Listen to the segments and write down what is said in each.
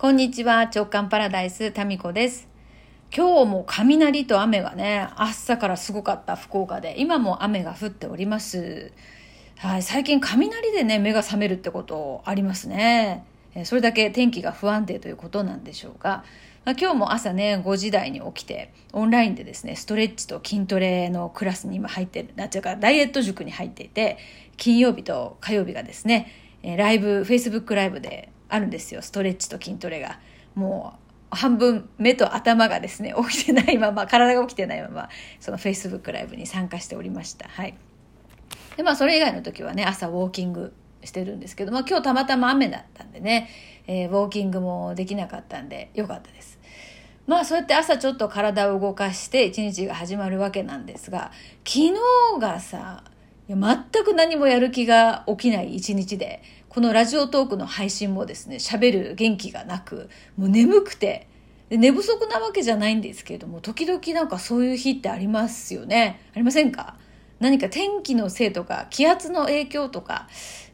こんにちは、直感パラダイス、タミコです。今日も雷と雨がね、朝からすごかった福岡で、今も雨が降っております。はい、最近雷でね、目が覚めるってことありますね。それだけ天気が不安定ということなんでしょうが、まあ、今日も朝ね、5時台に起きて、オンラインでですね、ストレッチと筋トレのクラスに今入ってる、なんていうか、ダイエット塾に入っていて、金曜日と火曜日がですね、ライブ、Facebook ライブであるんですよ、ストレッチと筋トレが。もう、半分目と頭がですね、起きてないまま、体が起きてないまま、その Facebook ライブに参加しておりました。はい。で、まあ、それ以外の時はね、朝ウォーキングしてるんですけど、まあ、今日たまたま雨だったんでね、えーウォーキングもできなかったんで、よかったです。まあ、そうやって朝ちょっと体を動かして一日が始まるわけなんですが、昨日がさ、いや全く何もやる気が起きない一日で、このラジオトークの配信もですね、喋る元気がなく、もう眠くて、で寝不足なわけじゃないんですけれども、時々なんかそういう日ってありますよね。ありませんか？何か天気のせいとか、気圧の影響とか、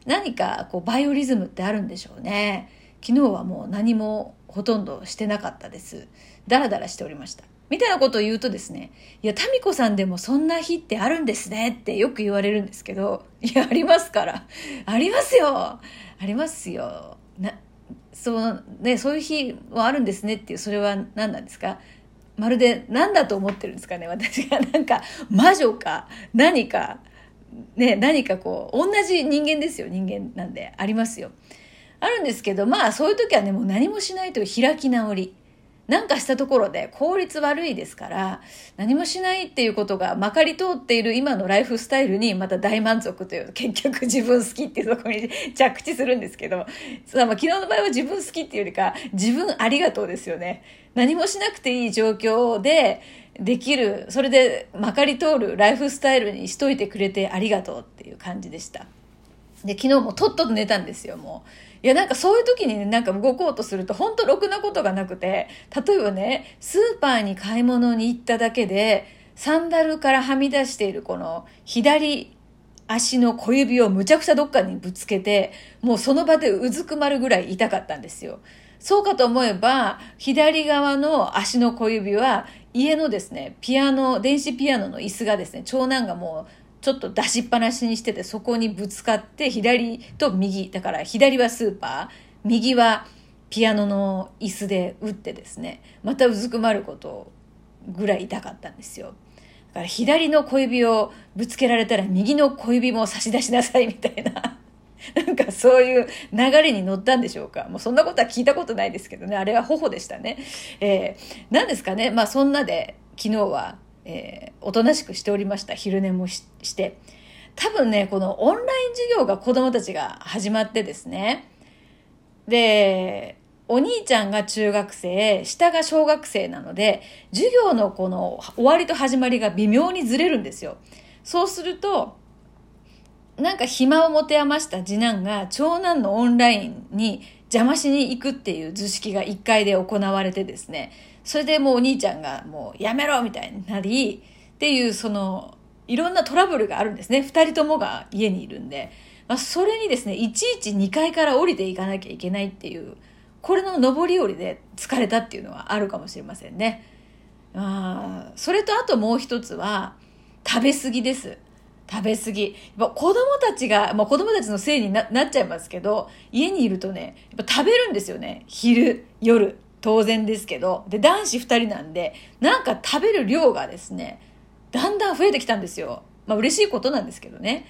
何かこうバイオリズムってあるんでしょうね。昨日はもう何もほとんどしてなかったです。ダラダラしておりました。みたいなことを言うとですね、いや、タミコさんでもそんな日ってあるんですねってよく言われるんですけど、いや、ありますから。ありますよありますよ。な、そう、ね、そういう日はあるんですねっていう、それは何なんですか？まるで何だと思ってるんですかね？私がなんか魔女か何か、ね、何かこう、同じ人間ですよ、人間なんで。ありますよ。あるんですけど、まあそういう時はね、もう何もしないという開き直り。なんかしたところで効率悪いですから、何もしないっていうことがまかり通っている今のライフスタイルにまた大満足という、結局自分好きっていうところに着地するんですけど、そうまあ昨日の場合は自分好きっていうよりか、自分ありがとうですよね。何もしなくていい状況でできる、それでまかり通るライフスタイルにしといてくれてありがとうっていう感じでした。で、昨日もとっとと寝たんですよ、もう。いや、なんかそういう時にね、なんか動こうとすると、本当ろくなことがなくて、例えばね、スーパーに買い物に行っただけで、サンダルからはみ出しているこの左足の小指をむちゃくちゃどっかにぶつけて、もうその場でうずくまるぐらい痛かったんですよ。そうかと思えば、左側の足の小指は、家のですね、ピアノ、電子ピアノの椅子がですね、長男がもう、ちょっと出しっぱなしにしてて、そこにぶつかって、左と右、だから左はスーパー、右はピアノの椅子で打ってですね、またうずくまることぐらい痛かったんですよ。だから左の小指をぶつけられたら右の小指も差し出しなさいみたいな。なんかそういう流れに乗ったんでしょうか。もうそんなことは聞いたことないですけどね。あれは頬でしたね。えー、何ですかね。まあそんなで昨日はえーおとなしくしておりました。昼寝もして。多分ねこのオンライン授業が子供たちが始まってですね。でお兄ちゃんが中学生下が小学生なので授業のこの終わりと始まりが微妙にずれるんですよ。そうするとなんか暇を持て余した次男が長男のオンラインに邪魔しに行くっていう図式が1階で行われてですね。それでもうお兄ちゃんがもうやめろみたいになりっていうそのいろんなトラブルがあるんですね2人ともが家にいるんで、まあ、それにですねいちいち2階から降りていかなきゃいけないっていうこれの上り下りで疲れたっていうのはあるかもしれませんねあそれとあともう一つは食べ過ぎです食べ過ぎ。やっぱ子供たちが、まあ、子供たちのせいになっちゃいますけど、家にいるとね、やっぱ食べるんですよね。昼、夜。当然ですけど。で、男子二人なんで、なんか食べる量がですね、だんだん増えてきたんですよ。まあ嬉しいことなんですけどね。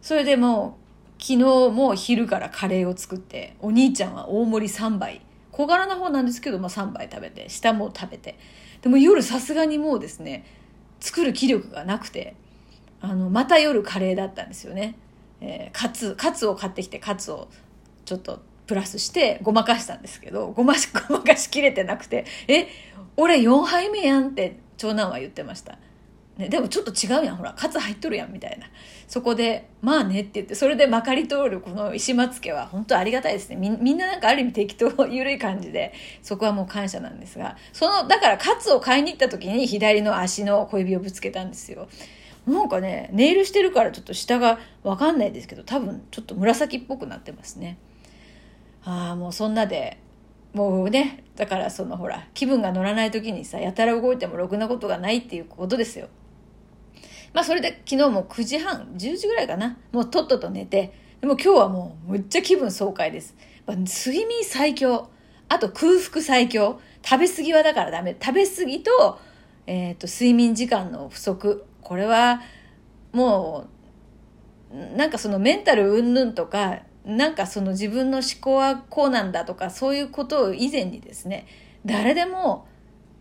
それでもう、昨日も昼からカレーを作って、お兄ちゃんは大盛り3杯。小柄な方なんですけど、まあ3杯食べて、下も食べて。でも夜さすがにもうですね、作る気力がなくて、あの、また夜カレーだったんですよね。えーカツ、カツを買ってきて、カツをちょっとプラスしてごまかしたんですけど、ごまし、ごまかしきれてなくて、え、俺4杯目やんって長男は言ってました。ね、でもちょっと違うやん、ほら、カツ入っとるやん、みたいな。そこで、まあねって言って、それでまかり通るこの石松家は本当ありがたいですね。みみんななんかある意味適当、緩い感じで、そこはもう感謝なんですが、その、だからカツを買いに行った時に左の足の小指をぶつけたんですよ。なんかね、ネイルしてるからちょっと下がわかんないですけど、多分ちょっと紫っぽくなってますね。ああ、もうそんなで、もうねだからそのほら気分が乗らない時にさやたら動いてもろくなことがないっていうことですよ。まあそれで昨日も9時半10時ぐらいかな。もうとっとと寝て。でも今日はもうむっちゃ気分爽快です。睡眠最強。あと空腹最強。食べ過ぎはだからダメ。食べ過ぎと,、えーと、睡眠時間の不足。これはもうなんかそのメンタル云々とかなんかその自分の思考はこうなんだとかそういうことを以前にですね誰でも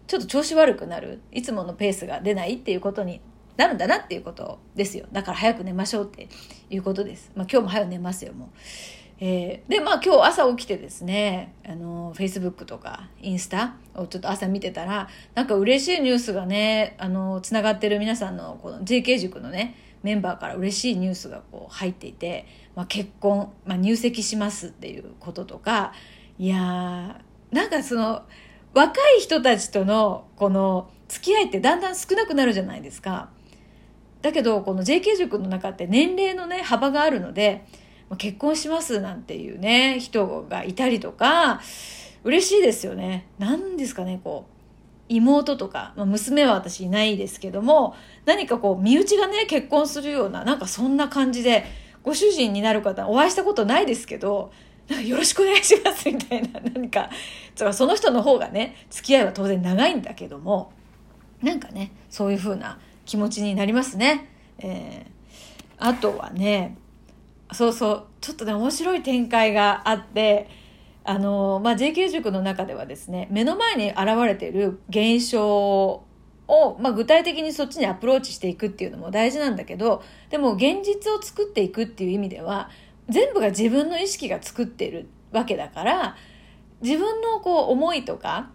ちょっと調子悪くなるいつものペースが出ないっていうことになるんだなっていうことですよだから早く寝ましょうっていうことです、まあ、今日も早く寝ますよもう。えー、でまあ今日朝起きてですねあのフェイスブックとかインスタをちょっと朝見てたらなんか嬉しいニュースがねあのつながってる皆さんのこの JK 塾のねメンバーから嬉しいニュースがこう入っていて、まあ、結婚、まあ、入籍しますっていうこととかいやーなんかその若い人たちとのこの付き合いってだんだん少なくなるじゃないですか。だけどこの JK 塾の中って年齢のね幅があるので結婚しますなんていうね人がいたりとか嬉しいですよね。何ですかねこう妹とか、まあ、娘は私いないですけども何かこう身内がね結婚するようななんかそんな感じでご主人になる方お会いしたことないですけどよろしくお願いしますみたいな何かその人の方がね付き合いは当然長いんだけどもなんかねそういう風な気持ちになりますね。えー、あとはねそうそうちょっとね面白い展開があってあの、まあ、JK 塾の中ではですね目の前に現れている現象を、まあ、具体的にそっちにアプローチしていくっていうのも大事なんだけどでも現実を作っていくっていう意味では全部が自分の意識が作っているわけだから自分のこう思いとか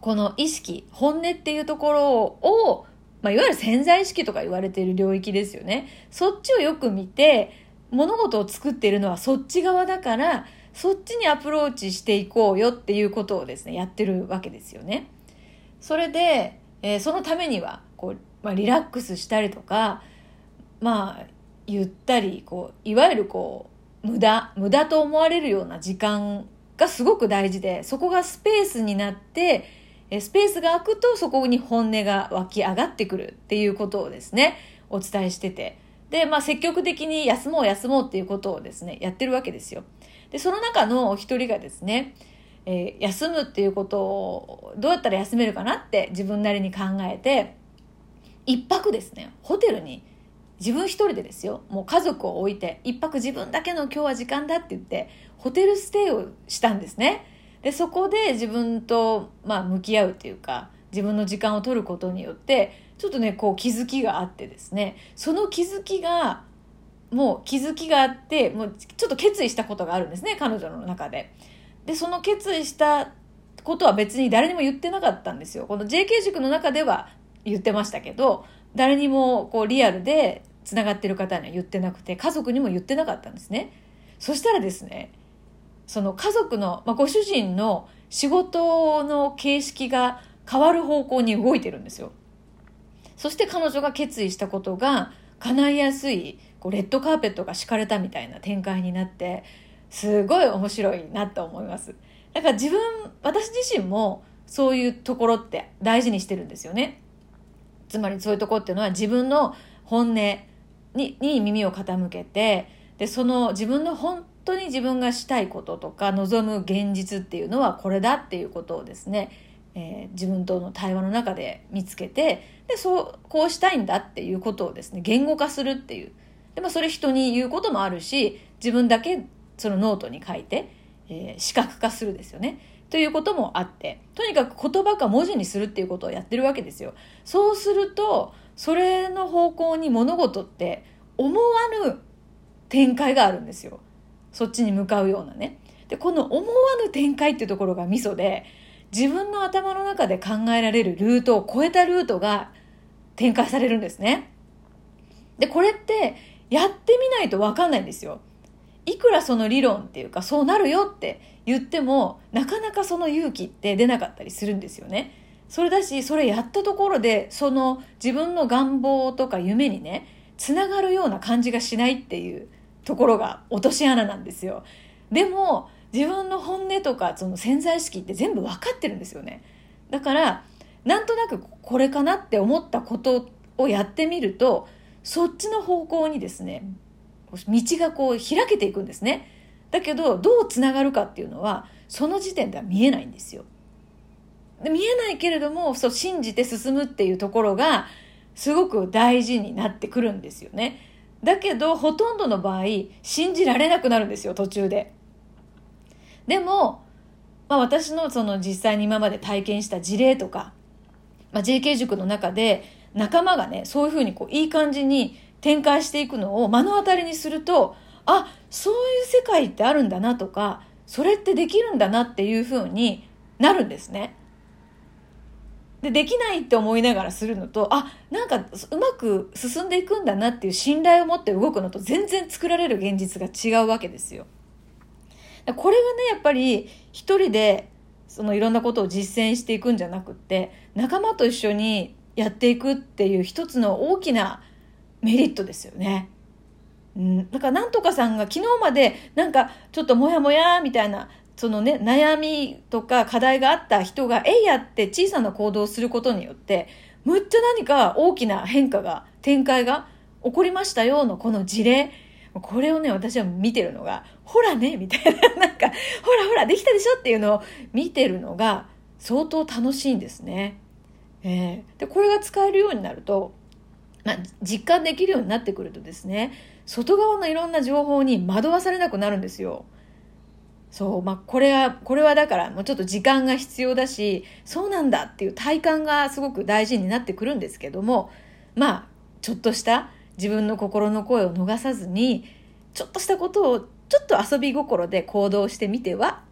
この意識本音っていうところを、まあ、いわゆる潜在意識とか言われている領域ですよねそっちをよく見て物事を作っているのはそっち側だからそっちにアプローチしていこうよっていうことをですねやってるわけですよね。それで、えー、そのためにはこう、まあ、リラックスしたりとかまあゆったりこういわゆるこう無駄無駄と思われるような時間がすごく大事でそこがスペースになってスペースが空くとそこに本音が湧き上がってくるっていうことをですねお伝えしててで、まあ、積極的に休もう休もうっていうことをですねやってるわけですよ。でその中のお一人がですね、えー、休むっていうことをどうやったら休めるかなって自分なりに考えて一泊ですね。ホテルに自分一人でですよ。もう家族を置いて一泊自分だけの今日は時間だって言ってホテルステイをしたんですね。でそこで自分と、まあ、向き合うっていうか自分の時間を取ることによってちょっとねこう気づきがあってですね。その気づきがもう気づきがあってもうちょっと決意したことがあるんですね彼女の中で。でその決意したことは別に誰にも言ってなかったんですよ。この JK 塾の中では言ってましたけど誰にもこうリアルでつながってる方には言ってなくて家族にも言ってなかったんですね。そしたらですねその家族の、まあ、ご主人の仕事の形式が変わる方向に動いてるんですよ。そして彼女が決意したことが叶いやすいこうレッドカーペットが敷かれたみたいな展開になってすごい面白いなと思います。だから自分私自身もそういうところって大事にしてるんですよね。つまりそういうとこっていうのは自分の本音にに耳を傾けてでその自分の本当に自分がしたいこととか望む現実っていうのはこれだっていうことをですね、えー、自分との対話の中で見つけてでそうこうしたいんだっていうことをですね言語化するっていう。でもそれ人に言うこともあるし自分だけそのノートに書いて、えー、視覚化するですよね。ということもあってとにかく言葉か文字にするっていうことをやってるわけですよ。そうするとそれの方向に物事って思わぬ展開があるんですよ。そっちに向かうようなね。でこの思わぬ展開っていうところがミソで自分の頭の中で考えられるルートを超えたルートが展開されるんですね。でこれってやってみないと分かんないんですよ。いくらその理論っていうかそうなるよって言ってもなかなかその勇気って出なかったりするんですよね。それだしそれやったところでその自分の願望とか夢にねつながるような感じがしないっていうところが落とし穴なんですよ。でも自分の本音とかその潜在意識って全部分かってるんですよねだからなんとなくこれかなって思ったことをやってみるとそっちの方向にですね道がこう開けていくんですね。だけどどうつながるかっていうのはその時点では見えないんですよ。で見えないけれどもそう信じて進むっていうところがすごく大事になってくるんですよね。だけどほとんどの場合信じられなくなるんですよ途中で。でも、まあ、私のその実際に今まで体験した事例とか、まあ、JK 塾の中で仲間がねそういうふうにこういい感じに展開していくのを目の当たりにするとあそういう世界ってあるんだなとかそれってできるんだなっていうふうになるんですね。でできないって思いながらするのとあなんかうまく進んでいくんだなっていう信頼を持って動くのと全然作られる現実が違うわけですよ。これがねやっぱり一人でそのいろんなことを実践していくんじゃなくって仲間と一緒にやっていくっていう一つの大きなメリットですよね。うん、だからなんとかさんが昨日までなんかちょっとモヤモヤみたいなそのね悩みとか課題があった人がえいやって小さな行動をすることによってむっちゃ何か大きな変化が展開が起こりましたよのこの事例これをね、私は見てるのが、ほらね、みたいな、なんか、ほらほら、できたでしょっていうのを見てるのが、相当楽しいんですね。えー、で、これが使えるようになると、まあ、実感できるようになってくるとですね、外側のいろんな情報に惑わされなくなるんですよ。そう、まあ、これは、これはだから、もうちょっと時間が必要だし、そうなんだっていう体感がすごく大事になってくるんですけども、まあ、ちょっとした自分の心の声を逃さずにちょっとしたことをちょっと遊び心で行動してみては